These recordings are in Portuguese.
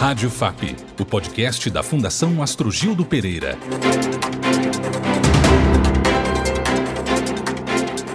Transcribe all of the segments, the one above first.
Rádio FAP, o podcast da Fundação Astrogildo Pereira.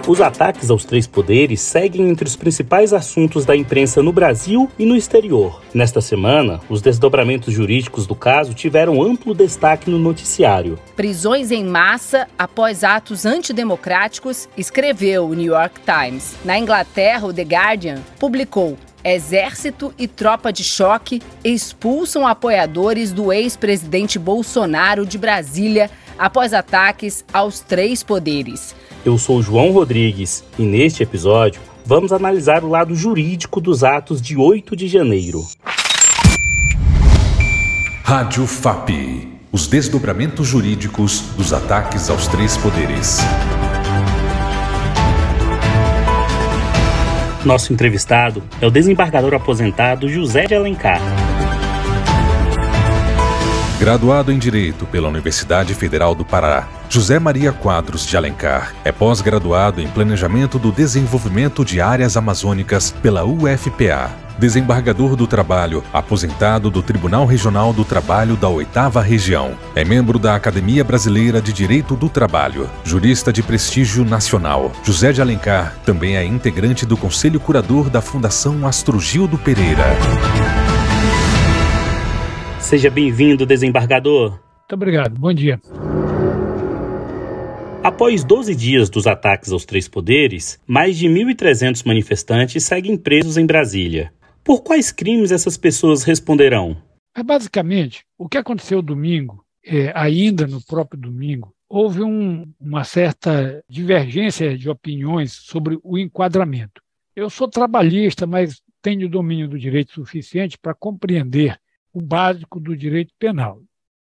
Os ataques aos três poderes seguem entre os principais assuntos da imprensa no Brasil e no exterior. Nesta semana, os desdobramentos jurídicos do caso tiveram amplo destaque no noticiário. Prisões em massa após atos antidemocráticos, escreveu o New York Times. Na Inglaterra, o The Guardian publicou Exército e tropa de choque expulsam apoiadores do ex-presidente Bolsonaro de Brasília após ataques aos três poderes. Eu sou João Rodrigues e neste episódio vamos analisar o lado jurídico dos atos de 8 de janeiro. Rádio FAP. Os desdobramentos jurídicos dos ataques aos três poderes. Nosso entrevistado é o desembargador aposentado José de Alencar. Graduado em Direito pela Universidade Federal do Pará, José Maria Quadros de Alencar é pós-graduado em Planejamento do Desenvolvimento de Áreas Amazônicas pela UFPA. Desembargador do Trabalho, aposentado do Tribunal Regional do Trabalho da Oitava Região. É membro da Academia Brasileira de Direito do Trabalho. Jurista de prestígio nacional. José de Alencar também é integrante do Conselho Curador da Fundação Astrogildo Pereira. Seja bem-vindo, desembargador. Muito obrigado. Bom dia. Após 12 dias dos ataques aos três poderes, mais de 1.300 manifestantes seguem presos em Brasília. Por quais crimes essas pessoas responderão? É basicamente, o que aconteceu domingo, é, ainda no próprio domingo, houve um, uma certa divergência de opiniões sobre o enquadramento. Eu sou trabalhista, mas tenho domínio do direito suficiente para compreender o básico do direito penal.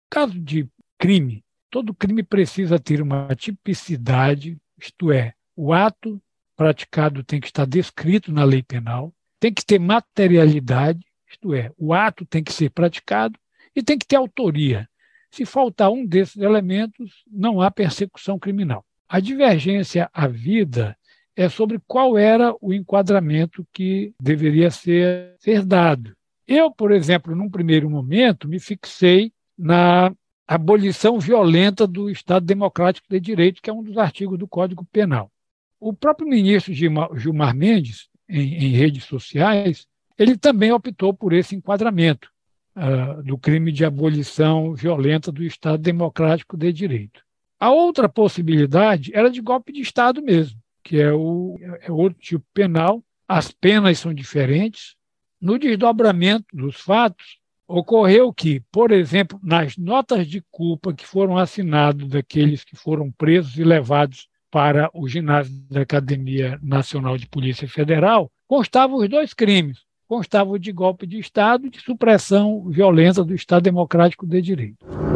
Caso de crime, todo crime precisa ter uma tipicidade, isto é, o ato praticado tem que estar descrito na lei penal, tem que ter materialidade, isto é, o ato tem que ser praticado e tem que ter autoria. Se faltar um desses elementos, não há persecução criminal. A divergência à vida é sobre qual era o enquadramento que deveria ser, ser dado. Eu, por exemplo, num primeiro momento, me fixei na abolição violenta do Estado Democrático de Direito, que é um dos artigos do Código Penal. O próprio ministro Gilmar Mendes, em, em redes sociais, ele também optou por esse enquadramento uh, do crime de abolição violenta do Estado Democrático de Direito. A outra possibilidade era de golpe de Estado mesmo, que é, o, é outro tipo penal. As penas são diferentes, no desdobramento dos fatos, ocorreu que, por exemplo, nas notas de culpa que foram assinadas daqueles que foram presos e levados para o ginásio da Academia Nacional de Polícia Federal, constavam os dois crimes. Constava de golpe de Estado e de supressão violenta do Estado Democrático de Direito.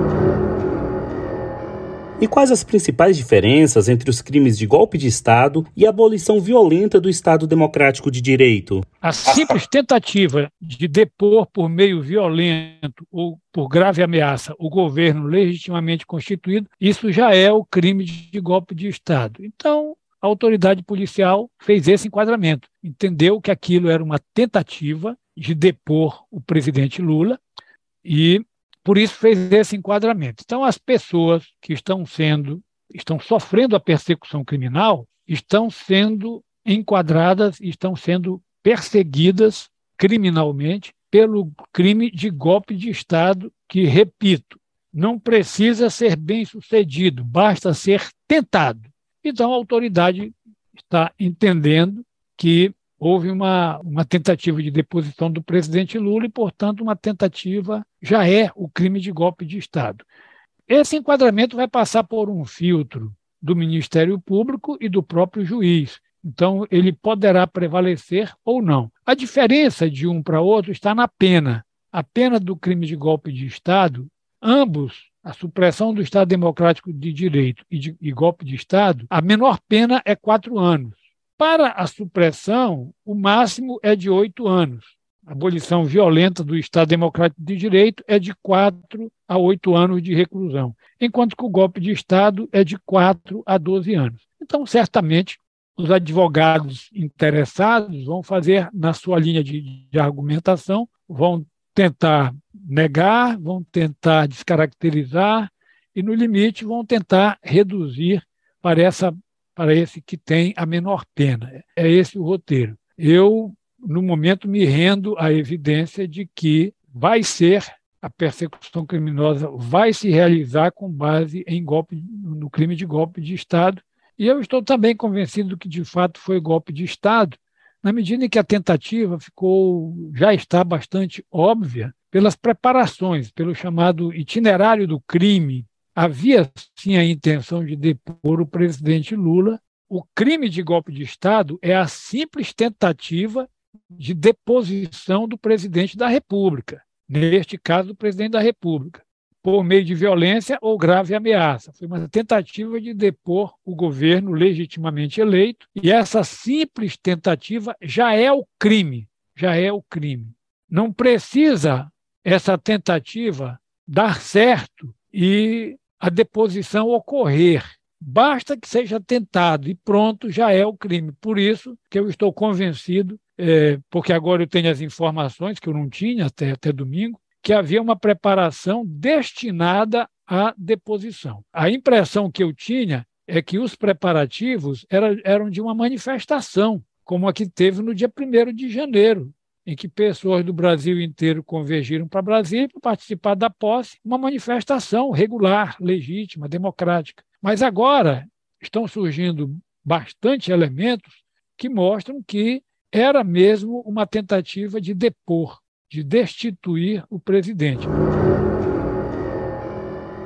E quais as principais diferenças entre os crimes de golpe de Estado e a abolição violenta do Estado Democrático de Direito? A simples tentativa de depor por meio violento ou por grave ameaça o governo legitimamente constituído, isso já é o crime de golpe de Estado. Então, a autoridade policial fez esse enquadramento, entendeu que aquilo era uma tentativa de depor o presidente Lula e por isso fez esse enquadramento. Então, as pessoas que estão sendo, estão sofrendo a persecução criminal, estão sendo enquadradas, estão sendo perseguidas criminalmente pelo crime de golpe de Estado, que, repito, não precisa ser bem sucedido, basta ser tentado. Então, a autoridade está entendendo que houve uma, uma tentativa de deposição do presidente Lula e, portanto, uma tentativa já é o crime de golpe de Estado. Esse enquadramento vai passar por um filtro do Ministério Público e do próprio juiz. Então, ele poderá prevalecer ou não. A diferença de um para outro está na pena. A pena do crime de golpe de Estado, ambos, a supressão do Estado Democrático de Direito e, de, e golpe de Estado, a menor pena é quatro anos. Para a supressão, o máximo é de oito anos. A abolição violenta do Estado Democrático de Direito é de quatro a oito anos de reclusão, enquanto que o golpe de Estado é de quatro a doze anos. Então, certamente, os advogados interessados vão fazer, na sua linha de, de argumentação, vão tentar negar, vão tentar descaracterizar e, no limite, vão tentar reduzir para, essa, para esse que tem a menor pena. É esse o roteiro. Eu, no momento, me rendo à evidência de que vai ser a persecução criminosa vai se realizar com base em golpe no crime de golpe de Estado. E eu estou também convencido que de fato foi golpe de Estado, na medida em que a tentativa ficou já está bastante óbvia pelas preparações, pelo chamado itinerário do crime. Havia sim a intenção de depor o presidente Lula. O crime de golpe de Estado é a simples tentativa de deposição do presidente da República, neste caso, do presidente da República por meio de violência ou grave ameaça. Foi uma tentativa de depor o governo legitimamente eleito, e essa simples tentativa já é o crime, já é o crime. Não precisa essa tentativa dar certo e a deposição ocorrer. Basta que seja tentado e pronto, já é o crime. Por isso que eu estou convencido, é, porque agora eu tenho as informações que eu não tinha até, até domingo, que havia uma preparação destinada à deposição. A impressão que eu tinha é que os preparativos eram, eram de uma manifestação, como a que teve no dia 1 de janeiro, em que pessoas do Brasil inteiro convergiram para Brasília para participar da posse, uma manifestação regular, legítima, democrática. Mas agora estão surgindo bastante elementos que mostram que era mesmo uma tentativa de depor de destituir o presidente.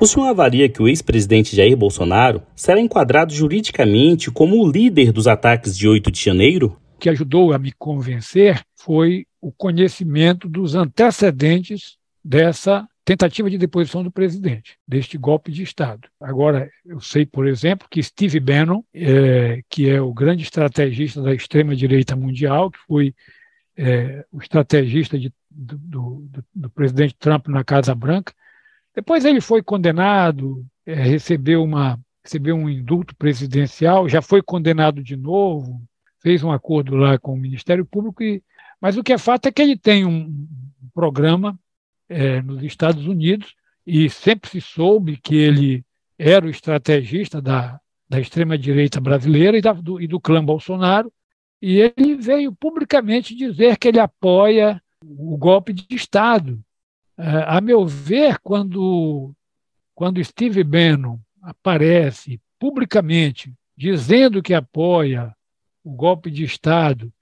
O senhor avalia que o ex-presidente Jair Bolsonaro será enquadrado juridicamente como o líder dos ataques de 8 de janeiro? Que ajudou a me convencer foi o conhecimento dos antecedentes dessa tentativa de deposição do presidente, deste golpe de Estado. Agora, eu sei, por exemplo, que Steve Bannon, é, que é o grande estrategista da extrema-direita mundial, que foi é, o estrategista de, do, do, do, presidente Trump na Casa Branca. Depois ele foi condenado, é, recebeu, uma, recebeu um indulto presidencial, já foi condenado de novo, fez um acordo lá com o Ministério Público, e, mas o que é fato é que ele tem um programa é, nos Estados Unidos e sempre se soube que ele era o estrategista da, da extrema-direita brasileira e, da, do, e do clã Bolsonaro, e ele veio publicamente dizer que ele apoia o golpe de Estado. É, a meu ver, quando, quando Steve Bannon aparece publicamente dizendo que apoia o golpe de Estado,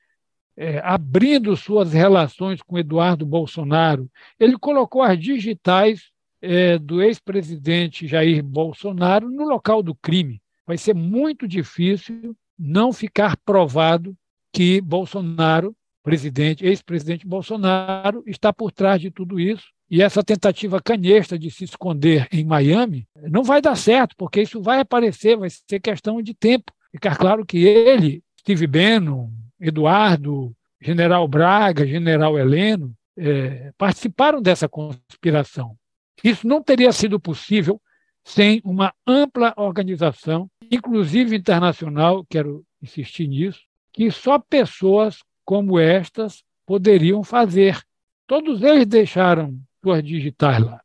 é, abrindo suas relações com Eduardo Bolsonaro, ele colocou as digitais é, do ex-presidente Jair Bolsonaro no local do crime. Vai ser muito difícil não ficar provado que Bolsonaro, presidente, ex-presidente Bolsonaro, está por trás de tudo isso. E essa tentativa canhesta de se esconder em Miami não vai dar certo, porque isso vai aparecer, vai ser questão de tempo. Ficar claro que ele, Steve Bannon, Eduardo, General Braga, General Heleno, é, participaram dessa conspiração. Isso não teria sido possível sem uma ampla organização, inclusive internacional, quero insistir nisso, que só pessoas como estas poderiam fazer. Todos eles deixaram suas digitais lá.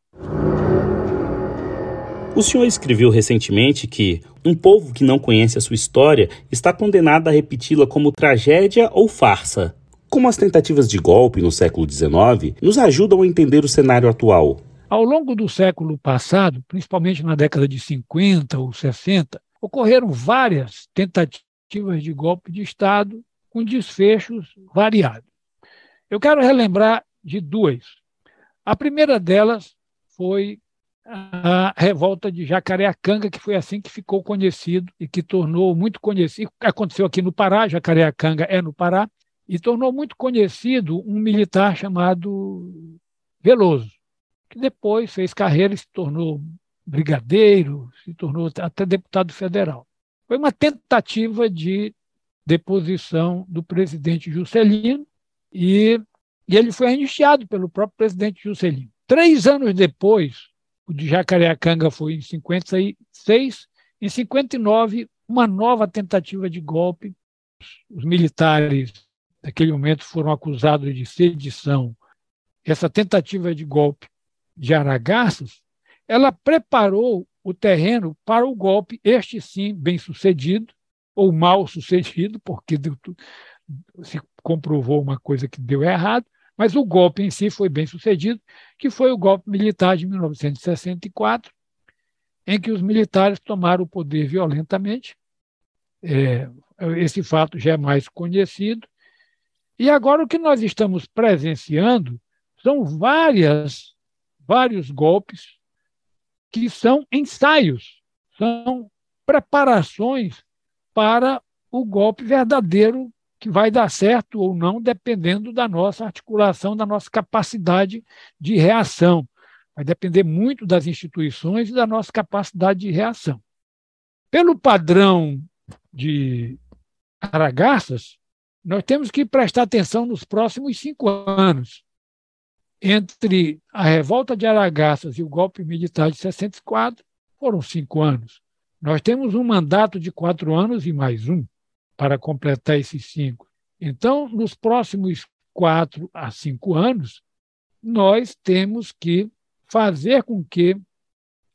O senhor escreveu recentemente que um povo que não conhece a sua história está condenado a repeti-la como tragédia ou farsa. Como as tentativas de golpe no século XIX nos ajudam a entender o cenário atual? Ao longo do século passado, principalmente na década de 50 ou 60, ocorreram várias tentativas de golpe de Estado com desfechos variados. Eu quero relembrar de duas. A primeira delas foi a revolta de Jacareacanga, que foi assim que ficou conhecido e que tornou muito conhecido. Aconteceu aqui no Pará, Jacareacanga é no Pará, e tornou muito conhecido um militar chamado Veloso, que depois fez carreira e se tornou brigadeiro, se tornou até deputado federal. Foi uma tentativa de deposição do presidente Juscelino e, e ele foi iniciado pelo próprio presidente Juscelino. Três anos depois, o de Jacareacanga foi em 56, em 59, uma nova tentativa de golpe. Os militares, naquele momento, foram acusados de sedição. Essa tentativa de golpe de Aragaças, ela preparou o terreno para o golpe, este sim bem sucedido, ou mal sucedido, porque deu, se comprovou uma coisa que deu errado, mas o golpe em si foi bem sucedido, que foi o golpe militar de 1964, em que os militares tomaram o poder violentamente. É, esse fato já é mais conhecido. E agora o que nós estamos presenciando são várias, vários golpes que são ensaios, são preparações para o golpe verdadeiro que vai dar certo ou não, dependendo da nossa articulação, da nossa capacidade de reação. Vai depender muito das instituições e da nossa capacidade de reação. Pelo padrão de Aragaças, nós temos que prestar atenção nos próximos cinco anos. Entre a revolta de Aragaças e o golpe militar de 64, foram cinco anos. Nós temos um mandato de quatro anos e mais um para completar esses cinco. Então, nos próximos quatro a cinco anos, nós temos que fazer com que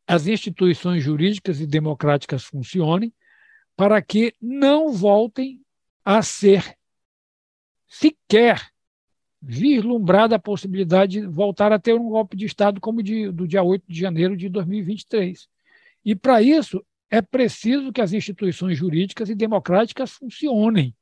as instituições jurídicas e democráticas funcionem para que não voltem a ser sequer vislumbrada a possibilidade de voltar a ter um golpe de Estado como de, do dia 8 de janeiro de 2023. E, para isso, é preciso que as instituições jurídicas e democráticas funcionem.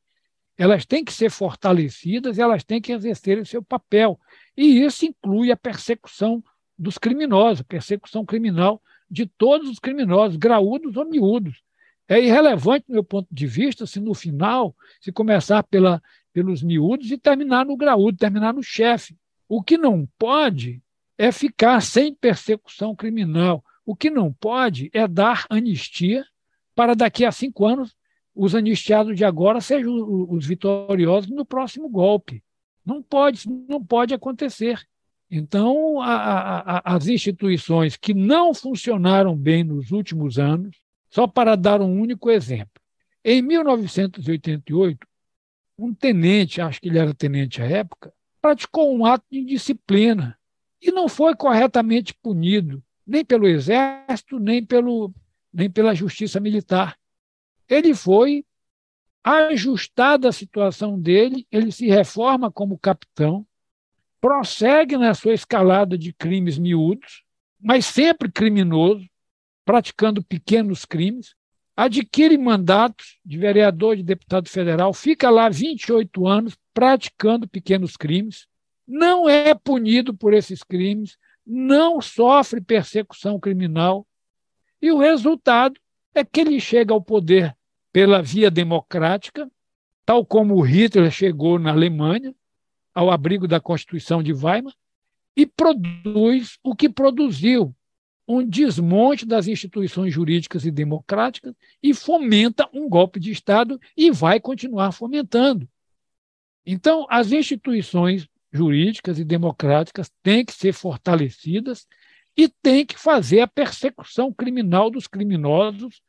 Elas têm que ser fortalecidas, elas têm que exercer o seu papel. E isso inclui a persecução dos criminosos, persecução criminal de todos os criminosos, graúdos ou miúdos. É irrelevante, do meu ponto de vista, se no final se começar pela, pelos miúdos e terminar no graúdo, terminar no chefe. O que não pode é ficar sem persecução criminal. O que não pode é dar anistia para daqui a cinco anos os anistiados de agora sejam os vitoriosos no próximo golpe. Não pode, não pode acontecer. Então, a, a, as instituições que não funcionaram bem nos últimos anos, só para dar um único exemplo. Em 1988, um tenente, acho que ele era tenente à época, praticou um ato de indisciplina e não foi corretamente punido, nem pelo Exército, nem, pelo, nem pela Justiça Militar. Ele foi ajustada a situação dele, ele se reforma como capitão, prossegue na sua escalada de crimes miúdos, mas sempre criminoso, praticando pequenos crimes, adquire mandatos de vereador, de deputado federal, fica lá 28 anos praticando pequenos crimes, não é punido por esses crimes, não sofre persecução criminal, e o resultado é que ele chega ao poder pela via democrática, tal como Hitler chegou na Alemanha, ao abrigo da Constituição de Weimar, e produz o que produziu, um desmonte das instituições jurídicas e democráticas e fomenta um golpe de Estado e vai continuar fomentando. Então, as instituições jurídicas e democráticas têm que ser fortalecidas e têm que fazer a persecução criminal dos criminosos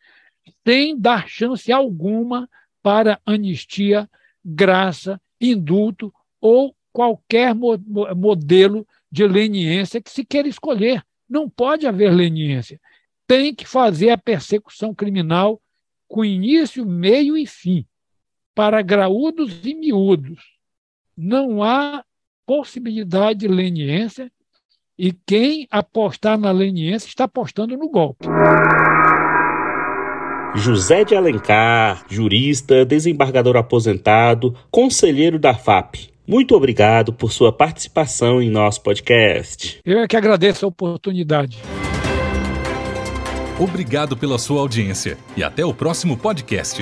sem dar chance alguma para anistia, graça, indulto ou qualquer modelo de leniência que se queira escolher. Não pode haver leniência. Tem que fazer a persecução criminal com início, meio e fim, para graúdos e miúdos. Não há possibilidade de leniência e quem apostar na leniência está apostando no golpe. José de Alencar, jurista, desembargador aposentado, conselheiro da FAP. Muito obrigado por sua participação em nosso podcast. Eu é que agradeço a oportunidade. Obrigado pela sua audiência e até o próximo podcast.